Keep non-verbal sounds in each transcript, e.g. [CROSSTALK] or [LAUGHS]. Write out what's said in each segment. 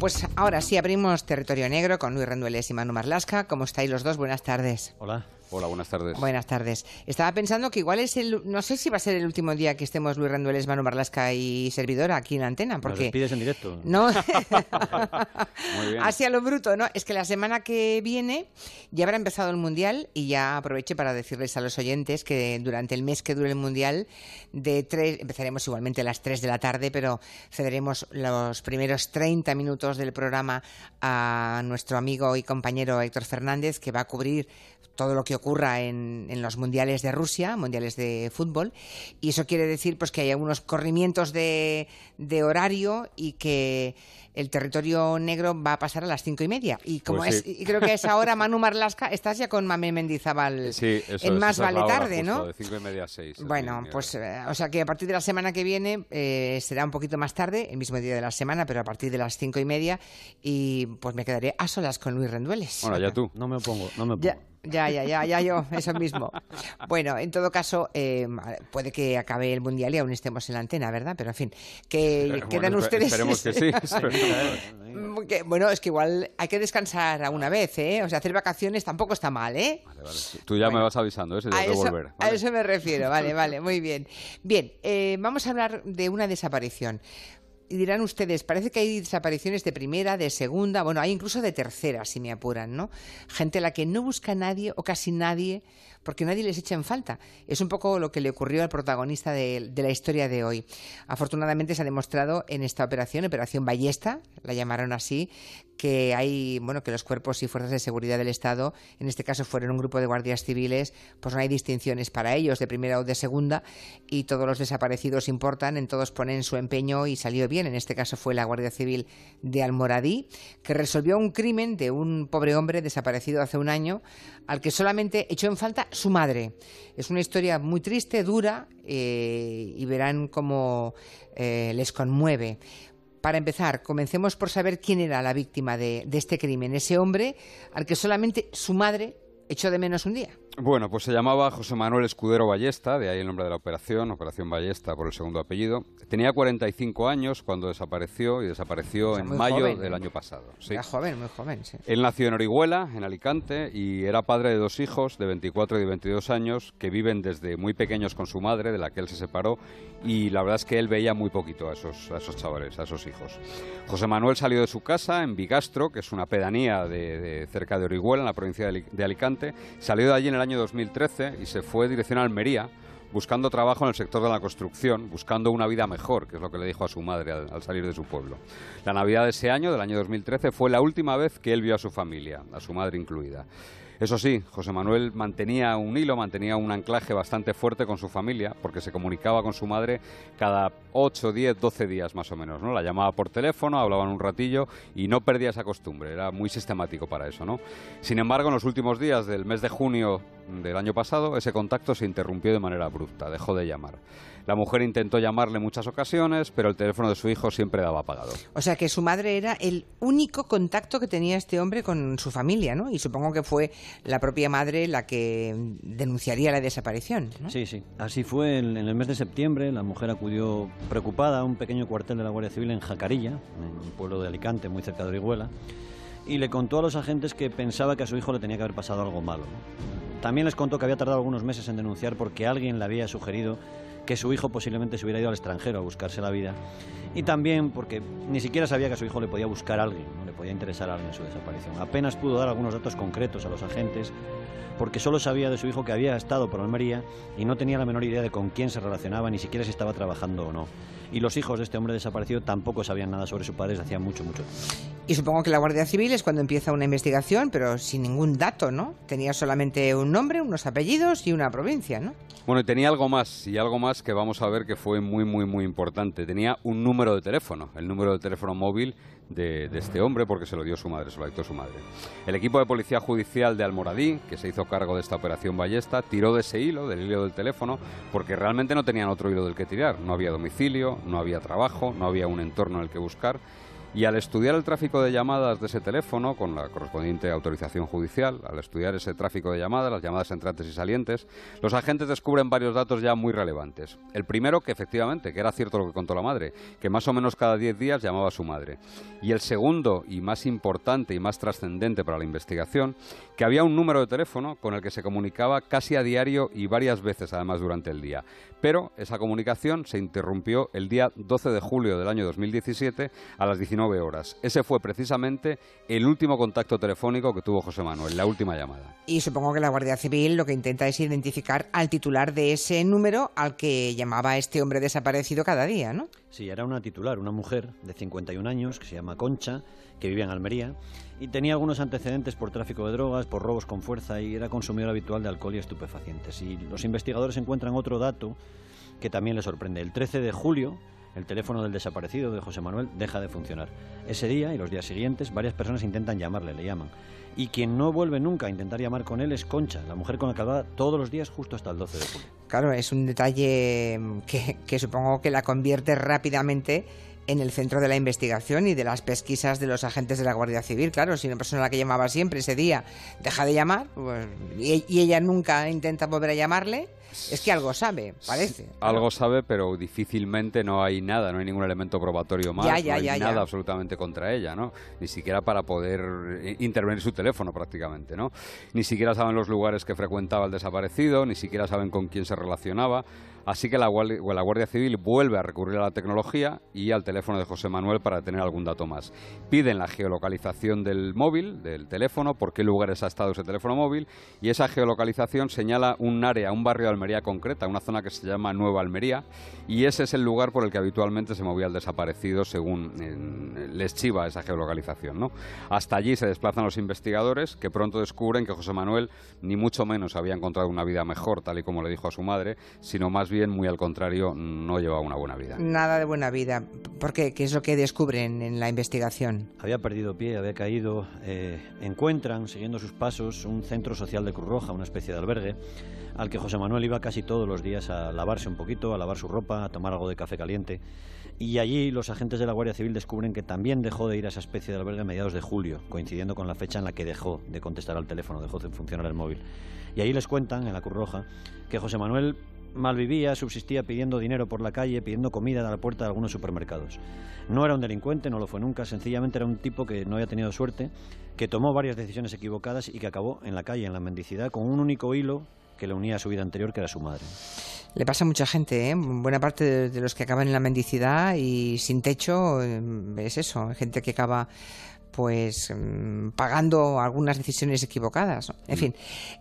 Pues ahora sí abrimos territorio negro con Luis Rendueles y Manu Marlasca. ¿Cómo estáis los dos? Buenas tardes. Hola. Hola, buenas tardes. Buenas tardes. Estaba pensando que igual es el. No sé si va a ser el último día que estemos Luis Rendueles, Manu Marlasca y servidora aquí en la antena. Porque... ¿Nos despides en directo? [LAUGHS] No. [LAUGHS] Muy bien. Así a lo bruto, ¿no? Es que la semana que viene ya habrá empezado el Mundial y ya aproveche para decirles a los oyentes que durante el mes que dure el Mundial, de tres, empezaremos igualmente a las 3 de la tarde, pero cederemos los primeros 30 minutos del programa a nuestro amigo y compañero Héctor Fernández, que va a cubrir todo lo que ocurra en, en, los mundiales de Rusia, mundiales de fútbol, y eso quiere decir pues que hay algunos corrimientos de, de horario y que el territorio negro va a pasar a las cinco y media. Y como Pues es, y creo que a esa hora [LAUGHS] Manu Marlasca, estás ya con Mamé Mendizábal Sí, eso en es, Más es Vale la hora Tarde, justo, ¿no? De cinco y media a seis. es Bueno, pues eh, o sea que a partir de la semana que viene eh, será un poquito más tarde, el mismo día de la semana, pero a partir de las cinco y media y pues me quedaré a solas con Luis Rendueles. Bueno, ya tú. No me opongo, no me opongo. Ya, ya, ya, ya, ya yo, eso mismo. Bueno, en todo caso, eh, puede que acabe el mundial y aún estemos en la antena, ¿verdad? Pero en fin, que [LAUGHS] Eh, quedan bueno, ustedes. Esperemos que sí. [LAUGHS] Mm, que- bueno, es que igual hay que descansar a una vez, ¿eh? O sea, hacer vacaciones tampoco está mal, ¿eh? Vale, vale. Tú ya me vas avisando, ¿eh? Si A eso, volver. a eso me refiero, vale, vale, muy bien. Bien, eh, vamos a hablar de una desaparición. Y dirán ustedes, parece que hay desapariciones de primera, de segunda, bueno, hay incluso de tercera, si me apuran, ¿no? Gente a la que no busca nadie o casi nadie, porque nadie les echa en falta. Es un poco lo que le ocurrió al protagonista de, de la historia de hoy. Afortunadamente se ha demostrado en esta operación, Operación Ballesta, la llamaron así, que hay, bueno, que los cuerpos y fuerzas de seguridad del Estado, en este caso fueron un grupo de guardias civiles, pues no hay distinciones para ellos de primera o de segunda y todos los desaparecidos importan, en todos ponen su empeño y salió bien. En este caso fue la Guardia Civil de Almoradí, que resolvió un crimen de un pobre hombre desaparecido hace un año, al que solamente echó en falta su madre. Es una historia muy triste, dura, eh, y verán cómo eh, les conmueve. Para empezar, comencemos por saber quién era la víctima de, de este crimen, ese hombre al que solamente su madre echó de menos un día. Bueno, pues se llamaba José Manuel Escudero Ballesta, de ahí el nombre de la operación, Operación Ballesta por el segundo apellido. Tenía 45 años cuando desapareció y desapareció O sea, en mayo joven, del año pasado. Sí. Era joven, muy joven, sí. Él nació en Orihuela, en Alicante, y era padre de dos hijos de 24 y de 22 años que viven desde muy pequeños con su madre, de la que él se separó, y la verdad es que él veía muy poquito a esos, a esos chavales, a esos hijos. José Manuel salió de su casa en Bigastro, que es una pedanía de, cerca de Orihuela, en la provincia de Alicante, salió de allí en el año 2013 y se fue dirección a Almería, buscando trabajo en el sector de la construcción, buscando una vida mejor, que es lo que le dijo a su madre al, al salir de su pueblo. La Navidad de ese año, del año 2013, fue la última vez que él vio a su familia, a su madre incluida. Eso sí, José Manuel mantenía un hilo, mantenía un anclaje bastante fuerte con su familia, porque se comunicaba con su madre cada 8, 10, 12 días más o menos, ¿no? La llamaba por teléfono, hablaban un ratillo y no perdía esa costumbre, era muy sistemático para eso, ¿no? Sin embargo, en los últimos días del mes de junio del año pasado, ese contacto se interrumpió de manera abrupta, dejó de llamar. La mujer intentó llamarle en muchas ocasiones, pero el teléfono de su hijo siempre daba apagado. O sea que su madre era el único contacto que tenía este hombre con su familia, ¿no? Y supongo que fue la propia madre la que denunciaría la desaparición, ¿no? Sí, sí. Así fue en, en el mes de septiembre. La mujer acudió preocupada a un pequeño cuartel de la Guardia Civil en Jacarilla, en un pueblo de Alicante, muy cerca de Orihuela, y le contó a los agentes que pensaba que a su hijo le tenía que haber pasado algo malo. También les contó que había tardado algunos meses en denunciar porque alguien le había sugerido que su hijo posiblemente se hubiera ido al extranjero a buscarse la vida. Y también porque ni siquiera sabía que a su hijo le podía buscar a alguien, ¿no? le podía interesar a alguien su desaparición. Apenas pudo dar algunos datos concretos a los agentes porque solo sabía de su hijo que había estado por Almería y no tenía la menor idea de con quién se relacionaba, ni siquiera si estaba trabajando o no. Y los hijos de este hombre desaparecido tampoco sabían nada sobre su padre desde hacía mucho, mucho tiempo. Y supongo que la Guardia Civil es cuando empieza una investigación, pero sin ningún dato, ¿no? Tenía solamente un nombre, unos apellidos y una provincia, ¿no? Bueno, y tenía algo más, y algo más que vamos a ver que fue muy, muy, muy importante. Tenía un número de teléfono, el número de teléfono móvil de, de este hombre, porque se lo dio su madre, se lo dictó su madre. El equipo de Policía Judicial de Almoradí, que se hizo cargo de esta operación Ballesta, tiró de ese hilo, del hilo del teléfono, porque realmente no tenían otro hilo del que tirar. No había domicilio, no había trabajo, no había un entorno en el que buscar. Y al estudiar el tráfico de llamadas de ese teléfono, con la correspondiente autorización judicial, al estudiar ese tráfico de llamadas, las llamadas entrantes y salientes, los agentes descubren varios datos ya muy relevantes. El primero, que efectivamente, que era cierto lo que contó la madre, que más o menos cada 10 días llamaba a su madre. Y el segundo, y más importante y más trascendente para la investigación, que había un número de teléfono con el que se comunicaba casi a diario y varias veces además durante el día. Pero esa comunicación se interrumpió el día 12 de julio del año 2017 a las 19 horas. Ese fue precisamente el último contacto telefónico que tuvo José Manuel, la última llamada. Y supongo que la Guardia Civil lo que intenta es identificar al titular de ese número al que llamaba este hombre desaparecido cada día, ¿no? Sí, era una titular, una mujer de 51 años que se llama Concha, que vivía en Almería y tenía algunos antecedentes por tráfico de drogas, por robos con fuerza y era consumidor habitual de alcohol y estupefacientes. Y los investigadores encuentran otro dato que también le sorprende. El 13 de julio, el teléfono del desaparecido de José Manuel deja de funcionar. Ese día y los días siguientes, varias personas intentan llamarle, le llaman. Y quien no vuelve nunca a intentar llamar con él es Concha, la mujer con la que hablaba todos los días justo hasta el 12 de julio. Claro, es un detalle que, que supongo que la convierte rápidamente en el centro de la investigación y de las pesquisas de los agentes de la Guardia Civil. Claro, si una persona a la que llamaba siempre ese día deja de llamar pues, y, y ella nunca intenta volver a llamarle, es que algo sabe, parece. Algo sabe, pero difícilmente no hay nada, no hay ningún elemento probatorio más, Ya, ya, no hay ya, ya. nada absolutamente contra ella, ¿no? Ni siquiera para poder eh, intervenir su teléfono prácticamente, ¿no? Ni siquiera saben los lugares que frecuentaba el desaparecido, ni siquiera saben con quién se relacionaba. Así que la Guardia, Civil vuelve a recurrir a la tecnología y al teléfono de José Manuel para tener algún dato más. Piden la geolocalización del móvil, del teléfono, por qué lugares ha estado ese teléfono móvil, y esa geolocalización señala un área, un barrio de Almería concreta, una zona que se llama Nueva Almería, y ese es el lugar por el que habitualmente se movía el desaparecido según les chiva esa geolocalización. Hasta allí se desplazan los investigadores que pronto descubren que José Manuel ni mucho menos había encontrado una vida mejor, tal y como le dijo a su madre, sino más bien, muy al contrario, no llevaba una buena vida. Nada de buena vida. ¿Por qué? ¿Qué es lo que descubren en la investigación? Había perdido pie, había caído. eh, encuentran, siguiendo sus pasos, un centro social de Cruz Roja, una especie de albergue, al que José Manuel iba casi todos los días a lavarse un poquito, a lavar su ropa, a tomar algo de café caliente. Y allí los agentes de la Guardia Civil descubren que también dejó de ir a esa especie de albergue a mediados de julio, coincidiendo con la fecha en la que dejó de contestar al teléfono, dejó de funcionar el móvil. Y allí les cuentan, en la Cruz Roja, que José Manuel malvivía, subsistía pidiendo dinero por la calle, pidiendo comida a la puerta de algunos supermercados. No era un delincuente, no lo fue nunca, sencillamente era un tipo que no había tenido suerte, que tomó varias decisiones equivocadas y que acabó en la calle, en la mendicidad, con un único hilo que le unía a su vida anterior, que era su madre. Le pasa a mucha gente, ¿eh? Buena parte de, de los que acaban en la mendicidad y sin techo eh, es eso, gente que acaba pues mm, pagando algunas decisiones equivocadas. ¿no? En fin,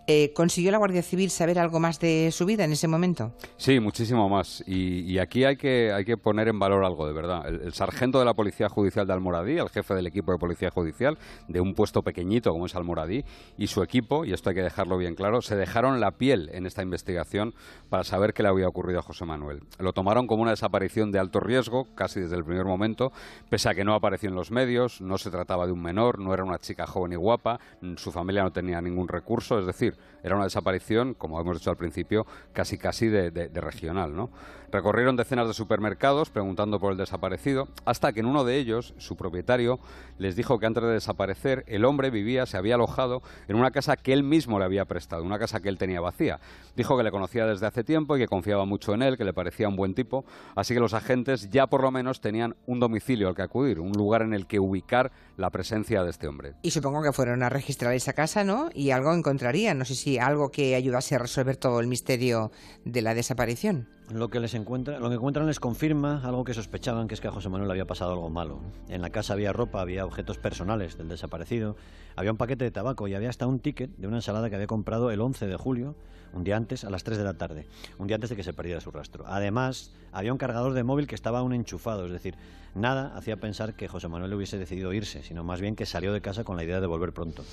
eh, ¿consiguió la Guardia Civil saber algo más de su vida en ese momento? Sí, muchísimo más. Y, y aquí hay que, hay que poner en valor algo, de verdad. El, el sargento de la Policía Judicial de Almoradí, el jefe del equipo de Policía Judicial, de un puesto pequeñito como es Almoradí, y su equipo, y esto hay que dejarlo bien claro, se dejaron la piel en esta investigación para saber qué le había ocurrido a José Manuel. Lo tomaron como una desaparición de alto riesgo, casi desde el primer momento, pese a que no apareció en los medios, no se trataba de un menor, no era una chica joven y guapa, mm, su familia no tenía ningún recurso, es decir, era una desaparición, como hemos dicho al principio, casi casi de, de- de regional, ¿no? Recorrieron decenas de supermercados preguntando por el desaparecido, hasta que en uno de ellos, su propietario, les dijo que antes de desaparecer, el hombre vivía, se había alojado en una casa que él mismo le había prestado, una casa que él tenía vacía. Dijo que le conocía desde hace tiempo y que confiaba mucho en él, que le parecía un buen tipo, así que los agentes ya por lo menos tenían un domicilio al que acudir, un lugar en el que ubicar la presencia de este hombre. Y supongo que fueron a registrar esa casa, ¿no? Y algo encontrarían, no sé si algo que ayudase a resolver todo el misterio de la desaparición. Lo que les encuentra, lo que encuentran les confirma algo que sospechaban, que es que a José Manuel había pasado algo malo. En la casa había ropa, había objetos personales del desaparecido, había un paquete de tabaco y había hasta un ticket de una ensalada que había comprado el 11 de julio, un día antes, a las 3 de la tarde, un día antes de que se perdiera su rastro. Además, había un cargador de móvil que estaba aún enchufado, es decir, nada hacía pensar que José Manuel hubiese decidido irse, sino más bien que salió de casa con la idea de volver pronto.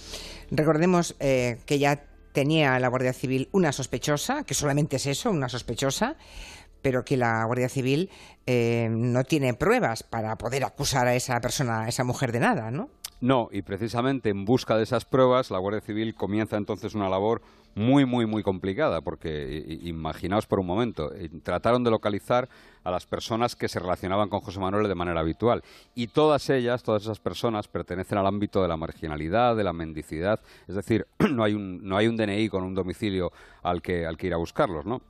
Recordemos eh, que ya tenía la Guardia Civil una sospechosa, que solamente es eso, una sospechosa, pero que la Guardia Civil eh, no tiene pruebas para poder acusar a esa persona, a esa mujer de nada, ¿no? No, y precisamente en busca de esas pruebas, la Guardia Civil comienza entonces una labor muy, muy, muy complicada, porque imaginaos por un momento, eh, trataron de localizar a las personas que se relacionaban con José Manuel de manera habitual. Y todas ellas, todas esas personas, pertenecen al ámbito de la marginalidad, de la mendicidad, es decir, [CLEARS THROAT] no hay un, no hay un DNI con un domicilio al que, al que ir a buscarlos, ¿no?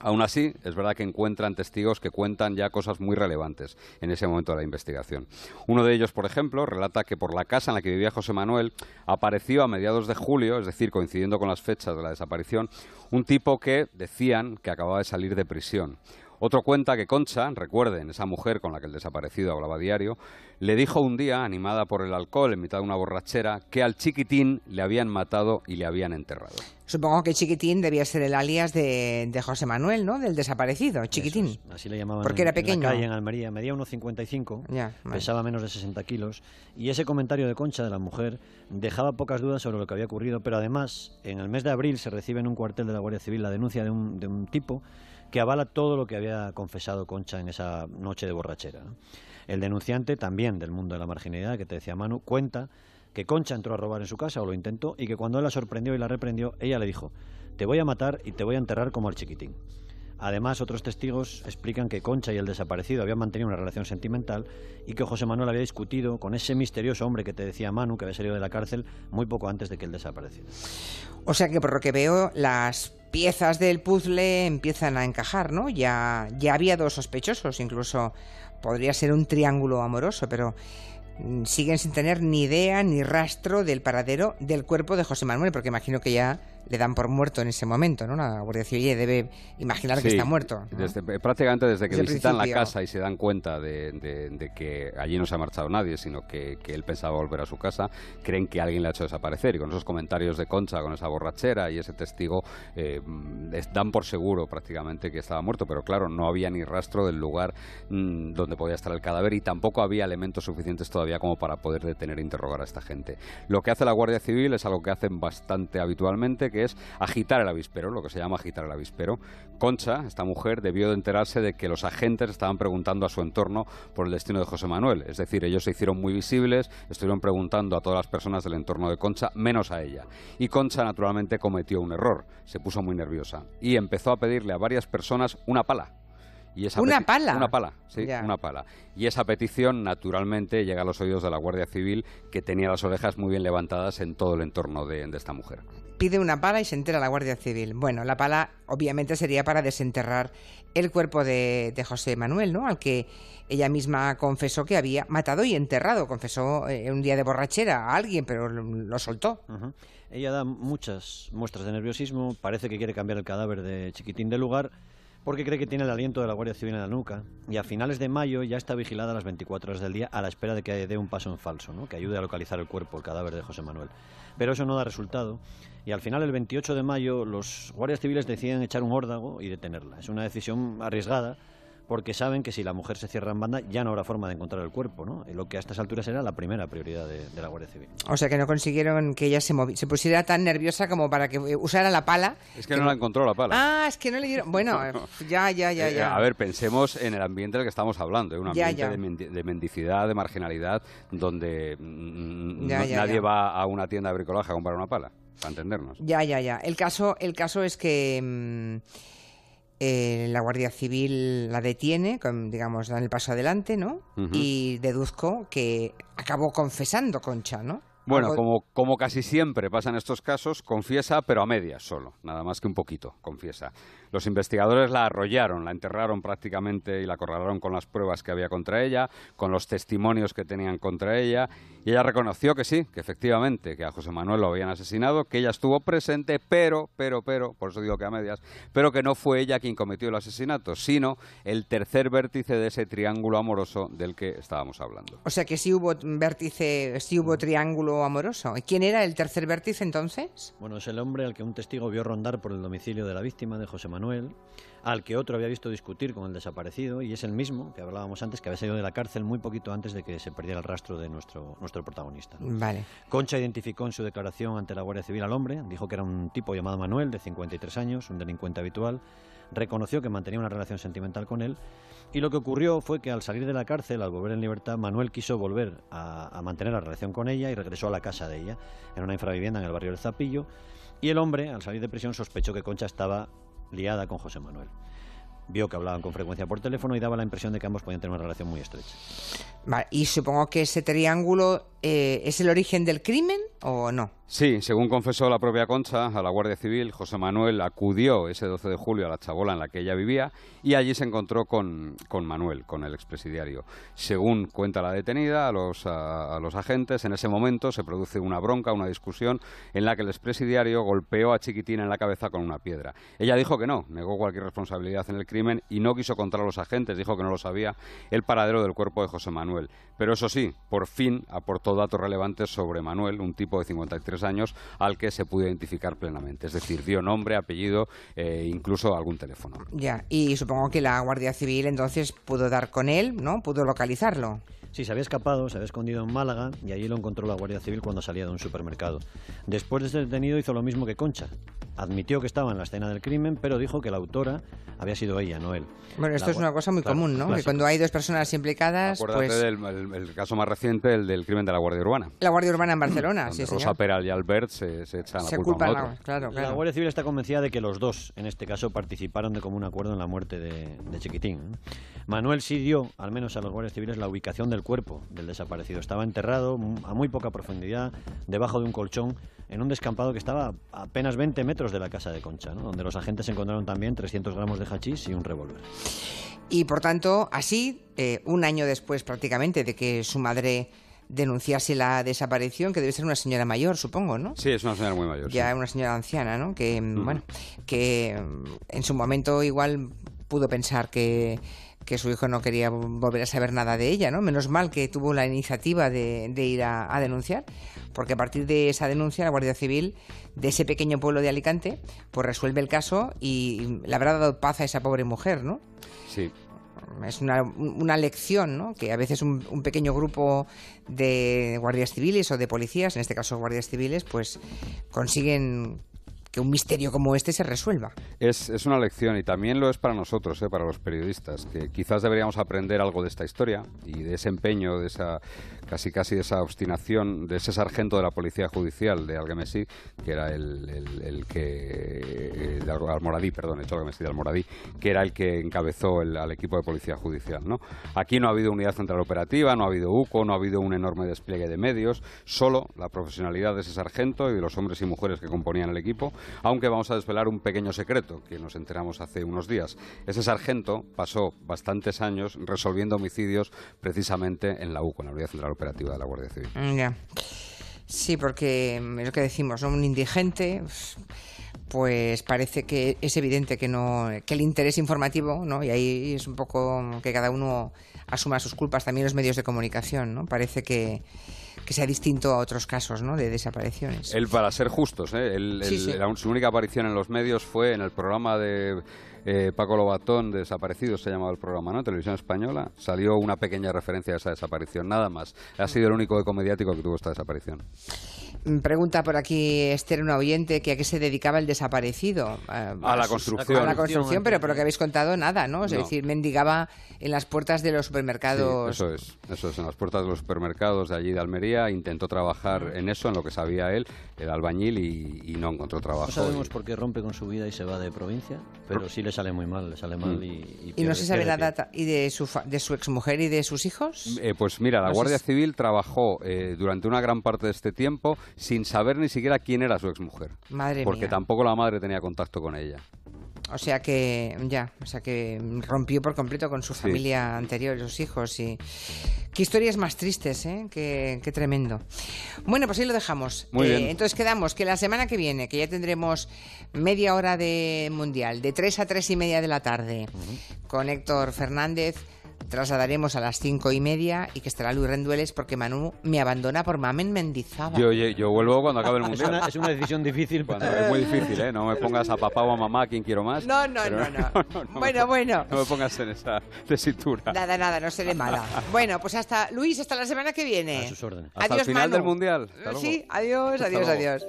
Aún así, es verdad que encuentran testigos que cuentan ya cosas muy relevantes en ese momento de la investigación. Uno de ellos, por ejemplo, relata que por la casa en la que vivía José Manuel apareció a mediados de julio, es decir, coincidiendo con las fechas de la desaparición, un tipo que decían que acababa de salir de prisión. Otro cuenta que Concha, recuerden, esa mujer con la que el desaparecido hablaba diario, le dijo un día, animada por el alcohol en mitad de una borrachera, que al chiquitín le habían matado y le habían enterrado. Supongo que chiquitín debía ser el alias de, José Manuel, ¿no? Del desaparecido, chiquitín. así le llamaban Porque era pequeño. en la calle en Almería. Medía unos 55, pesaba menos de 60 kilos. Y ese comentario de Concha, de la mujer, dejaba pocas dudas sobre lo que había ocurrido. Pero además, en el mes de abril se recibe en un cuartel de la Guardia Civil la denuncia de un, de un tipo que avala todo lo que había confesado Concha en esa noche de borrachera. El denunciante, también del mundo de la marginalidad, que te decía Manu, cuenta que Concha entró a robar en su casa o lo intentó y que cuando él la sorprendió y la reprendió, ella le dijo, te voy a matar y te voy a enterrar como al chiquitín. Además, otros testigos explican que Concha y el desaparecido habían mantenido una relación sentimental y que José Manuel había discutido con ese misterioso hombre que te decía Manu, que había salido de la cárcel muy poco antes de que él desapareciera. O sea que por lo que veo, las piezas del puzzle empiezan a encajar, ¿no? Ya, ya había dos sospechosos, incluso podría ser un triángulo amoroso, pero siguen sin tener ni idea ni rastro del paradero del cuerpo de José Manuel, porque imagino que ya le dan por muerto en ese momento, ¿no? La Guardia Civil debe imaginar que está muerto. prácticamente desde que visitan la casa y se dan cuenta de, que allí no se ha marchado nadie, sino que, él pensaba volver a su casa, creen que alguien le ha hecho desaparecer. Y con esos comentarios de Concha, con esa borrachera y ese testigo, eh, dan por seguro prácticamente que estaba muerto. Pero claro, no había ni rastro del lugar mm, donde podía estar el cadáver y tampoco había elementos suficientes todavía como para poder detener e interrogar a esta gente. Lo que hace la Guardia Civil es algo que hacen bastante habitualmente, que es agitar el avispero, lo que se llama agitar el avispero. Concha, esta mujer, debió de enterarse de que los agentes estaban preguntando a su entorno por el destino de José Manuel. Es decir, ellos se hicieron muy visibles, estuvieron preguntando a todas las personas del entorno de Concha, menos a ella. Y Concha, naturalmente, cometió un error. Se puso muy nerviosa y empezó a pedirle a varias personas una pala una pala. Una pala, sí, una pala. Y esa petición, naturalmente, llega a los oídos de la Guardia Civil, que tenía las orejas muy bien levantadas en todo el entorno de, esta mujer. Pide una pala y se entera la Guardia Civil. Bueno, la pala obviamente sería para desenterrar el cuerpo de, José Manuel, ¿no? Al que ella misma confesó que había matado y enterrado. Confesó eh, un día de borrachera a alguien, pero lo, soltó. Ella da muchas muestras de nerviosismo, parece que quiere cambiar el cadáver de Chiquitín de lugar porque cree que tiene el aliento de la Guardia Civil en la nuca y a finales de mayo ya está vigilada las 24 horas del día a la espera de que dé un paso en falso, ¿no? que ayude a localizar el cuerpo, el cadáver de José Manuel. Pero eso no da resultado y al final el 28 de mayo los guardias civiles deciden echar un órdago y detenerla. Es una decisión arriesgada porque saben que si la mujer se cierra en banda ya no habrá forma de encontrar el cuerpo, ¿no? lo que a estas alturas era la primera prioridad de, la Guardia Civil. O sea que no consiguieron que ella se, se pusiera tan nerviosa como para que usara la pala. Es que, no la encontró la pala. Ah, es que no le dieron... Bueno, [LAUGHS] ya, ya, ya, eh, ya. a ver, pensemos en el ambiente del que estamos hablando, ¿eh? un ambiente De, mendicidad, de marginalidad, donde mm, nadie va a una tienda de bricolaje a comprar una pala, para entendernos. Ya, ya, ya. El caso, el caso es que... Mm, eh, la Guardia Civil la detiene, digamos, dan el paso adelante, ¿no? Y deduzco que acabó confesando Concha, ¿no? Bueno, como, como casi siempre pasa en estos casos, confiesa, pero a medias solo, nada más que un poquito, confiesa. Los investigadores la arrollaron, la enterraron prácticamente y la acorralaron con las pruebas que había contra ella, con los testimonios que tenían contra ella, y ella reconoció que sí, que efectivamente, que a José Manuel lo habían asesinado, que ella estuvo presente, pero, pero, pero, por eso digo que a medias, pero que no fue ella quien cometió el asesinato, sino el tercer vértice de ese triángulo amoroso del que estábamos hablando. O sea que sí hubo vértice, sí hubo triángulo amoroso. ¿Quién era el tercer vértice entonces? Bueno, es el hombre al que un testigo vio rondar por el domicilio de la víctima de José Manuel Manuel, al que otro había visto discutir con el desaparecido, y es el mismo que hablábamos antes, que había salido de la cárcel muy poquito antes de que se perdiera el rastro de nuestro, nuestro protagonista. Vale. Concha identificó en su declaración ante la Guardia Civil al hombre, dijo que era un tipo llamado Manuel, de 53 años, un delincuente habitual, reconoció que mantenía una relación sentimental con él, y lo que ocurrió fue que al salir de la cárcel, al volver en libertad, Manuel quiso volver a, a mantener la relación con ella y regresó a la casa de ella, en una infravivienda en el barrio del Zapillo, Y el hombre, al salir de prisión, sospechó que Concha estaba liada con José Manuel. Vio que hablaban con frecuencia por teléfono y daba la impresión de que ambos podían tener una relación muy estrecha. Vale, y supongo que ese triángulo eh, es el origen del crimen o no. Sí, según confesó la propia Concha a la Guardia Civil, José Manuel acudió ese 12 de julio a la chabola en la que ella vivía y allí se encontró con, con Manuel, con el expresidiario. Según cuenta la detenida a los, a, a los agentes, en ese momento se produce una bronca, una discusión en la que el expresidiario golpeó a Chiquitina en la cabeza con una piedra. Ella dijo que no, negó cualquier responsabilidad en el crimen y no quiso contar a los agentes, dijo que no lo sabía el paradero del cuerpo de José Manuel. Pero eso sí, por fin aportó datos relevantes sobre Manuel, un tipo de 53 años al que se pudo identificar plenamente. Es decir, dio nombre, apellido e incluso algún teléfono. Ya, y supongo que la Guardia Civil entonces pudo dar con él, ¿no? Pudo localizarlo. Sí, se había escapado, se había escondido en Málaga y allí lo encontró la Guardia Civil cuando salía de un supermercado. Después de ser detenido hizo lo mismo que Concha. Admitió que estaba en la escena del crimen, pero dijo que la autora había sido ella, no él. Bueno, esto La es una cosa muy claro, común, ¿no? Que cuando hay dos personas implicadas, Acuérdate pues del el- el caso más reciente, el del crimen de la Guardia Urbana. la Guardia Urbana en Barcelona, donde sí, Rosa señor. Peral y Albert se, se echan la Se culpa culpan, uno a la- otro. claro, La claro. Guardia Civil está convencida de que los dos, en este caso, participaron de común acuerdo en la muerte de, de Chiquitín. Manuel sí dio, al menos a los guardias civiles, la ubicación del cuerpo del desaparecido. Estaba enterrado a muy poca profundidad, debajo de un colchón, en un descampado que estaba a apenas 20 metros de la casa de Concha, ¿no? donde los agentes encontraron también 300 gramos de hachís y un revólver. Y por tanto, así, eh, un año después prácticamente de que su madre denunciase la desaparición, que debe ser una señora mayor, supongo, ¿no? Sí, es una señora muy mayor. ya sí. una señora anciana, ¿no? Que, mm, bueno, que mm, en su momento igual pudo pensar que, que su hijo no quería volver a saber nada de ella, ¿no? Menos mal que tuvo la iniciativa de, de ir a, a denunciar, porque a partir de esa denuncia la Guardia Civil de ese pequeño pueblo de Alicante, pues resuelve el caso y le habrá dado paz a esa pobre mujer, ¿no? Sí. es una, una lección, ¿no? Que a veces un, un pequeño grupo de guardias civiles o de policías, en este caso guardias civiles, pues consiguen que un misterio como este se resuelva. Es, es una lección y también lo es para nosotros, ¿eh? para los periodistas, que quizás deberíamos aprender algo de esta historia y de ese empeño, de esa casi casi de esa obstinación de ese sargento de la policía judicial de Algemesí, que era el, el- que de Al- Almoradí, perdón, he hecho Algemesí de Almoradí, que era el que encabezó el, al equipo de policía judicial, ¿no? Aquí no ha habido unidad central operativa, no ha habido UCO, no ha habido un enorme despliegue de medios, solo la profesionalidad de ese sargento y de los hombres y mujeres que componían el equipo, aunque vamos a desvelar un pequeño secreto que nos enteramos hace unos días. Ese sargento pasó bastantes años resolviendo homicidios precisamente en la UCO, en la Unidad Central Operativa de la Guardia Civil. Mm, Ya. Sí, porque mm, es lo que decimos, ¿no? Un indigente, pues parece que es evidente que no, que el interés informativo, ¿no? Y ahí es un poco que cada uno asuma sus culpas, también los medios de comunicación, ¿no? Parece que, que sea distinto a otros casos, ¿no? De desapariciones. Él, para ser justos, ¿eh? Él- Sí, él- sí. la- su única aparición en los medios fue en el programa de eh, Paco Lobatón, Desaparecidos, se llamaba el programa, ¿no? Televisión Española. Salió una pequeña referencia a esa desaparición, nada más. Ha sido el único eco mediático que tuvo esta desaparición. Mm, Pregunta por aquí Esther, una oyente, que a qué se dedicaba el desaparecido. Eh, A la construcción. A la construcción, pero por lo que habéis contado, nada, ¿no? Es No. decir, mendigaba en las puertas de los supermercados. Sí, eso es, eso es, en las puertas de los supermercados de allí de Almería. Intentó trabajar en eso, en lo que sabía él, el albañil, y, y no encontró trabajo. No sabemos Y- por qué rompe con su vida y se va de provincia, pero sí le sale muy mal, le sale mal y, y ¿Y no se sabe pierde nada pie. ta- y de su, fa- de su exmujer y de sus hijos? Eh, pues mira, la No Guardia Civil trabajó eh, durante una gran parte de este tiempo sin saber ni siquiera quién era su exmujer. Madre Porque mía. tampoco la madre tenía contacto con ella. O sea que, ya, o sea que rompió por completo con su Sí. familia anterior, sus hijos y... Qué historias más tristes, ¿eh? Qué, qué tremendo. Bueno, pues ahí lo dejamos. Muy Eh, bien. Entonces quedamos que la semana que viene, que ya tendremos media hora de Mundial, de 3 a 3 y media de la tarde, con Héctor Fernández, trasladaremos a las cinco y media y que estará Luis Rendueles porque Manu me abandona por Mamen Mendizábal. Yo, yo, yo vuelvo cuando acabe el Es mundial. una, es una decisión difícil, Cuando- pero es muy difícil, ¿eh? No me pongas a papá o a mamá, quien quiero más. No, no, pero no, [LAUGHS] no. Bueno, bueno. No me pongas en esa tesitura. Nada, nada, no seré mala. Bueno, pues hasta Luis, hasta la semana que viene. A sus órdenes. Hasta el final Manu. del Mundial. Hasta luego. Sí, adiós, Hasta adiós, luego. adiós.